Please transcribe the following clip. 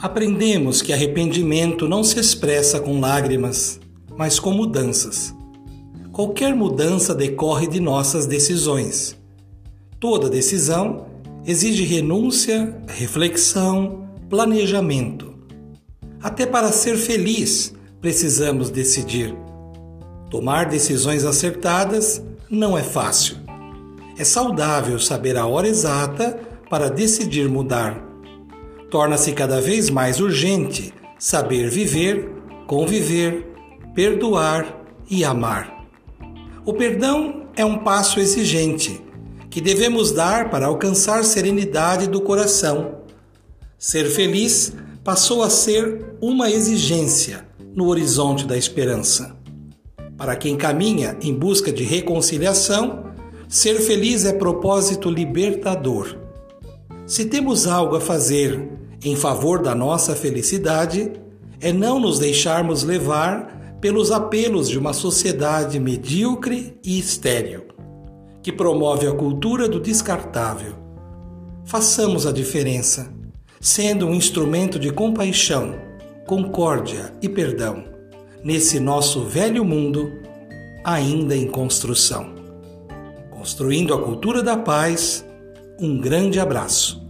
Aprendemos que arrependimento não se expressa com lágrimas, mas com mudanças. Qualquer mudança decorre de nossas decisões. Toda decisão exige renúncia, reflexão, planejamento. Até para ser feliz, precisamos decidir. Tomar decisões acertadas não é fácil. É saudável saber a hora exata para decidir mudar. Torna-se cada vez mais urgente saber viver, conviver, perdoar e amar. O perdão é um passo exigente que devemos dar para alcançar serenidade do coração. Ser feliz passou a ser uma exigência no horizonte da esperança. Para quem caminha em busca de reconciliação, ser feliz é propósito libertador. Se temos algo a fazer em favor da nossa felicidade, é não nos deixarmos levar pelos apelos de uma sociedade medíocre e estéril, que promove a cultura do descartável. Façamos a diferença, sendo um instrumento de compaixão, concórdia e perdão nesse nosso velho mundo ainda em construção. Construindo a cultura da paz, um grande abraço.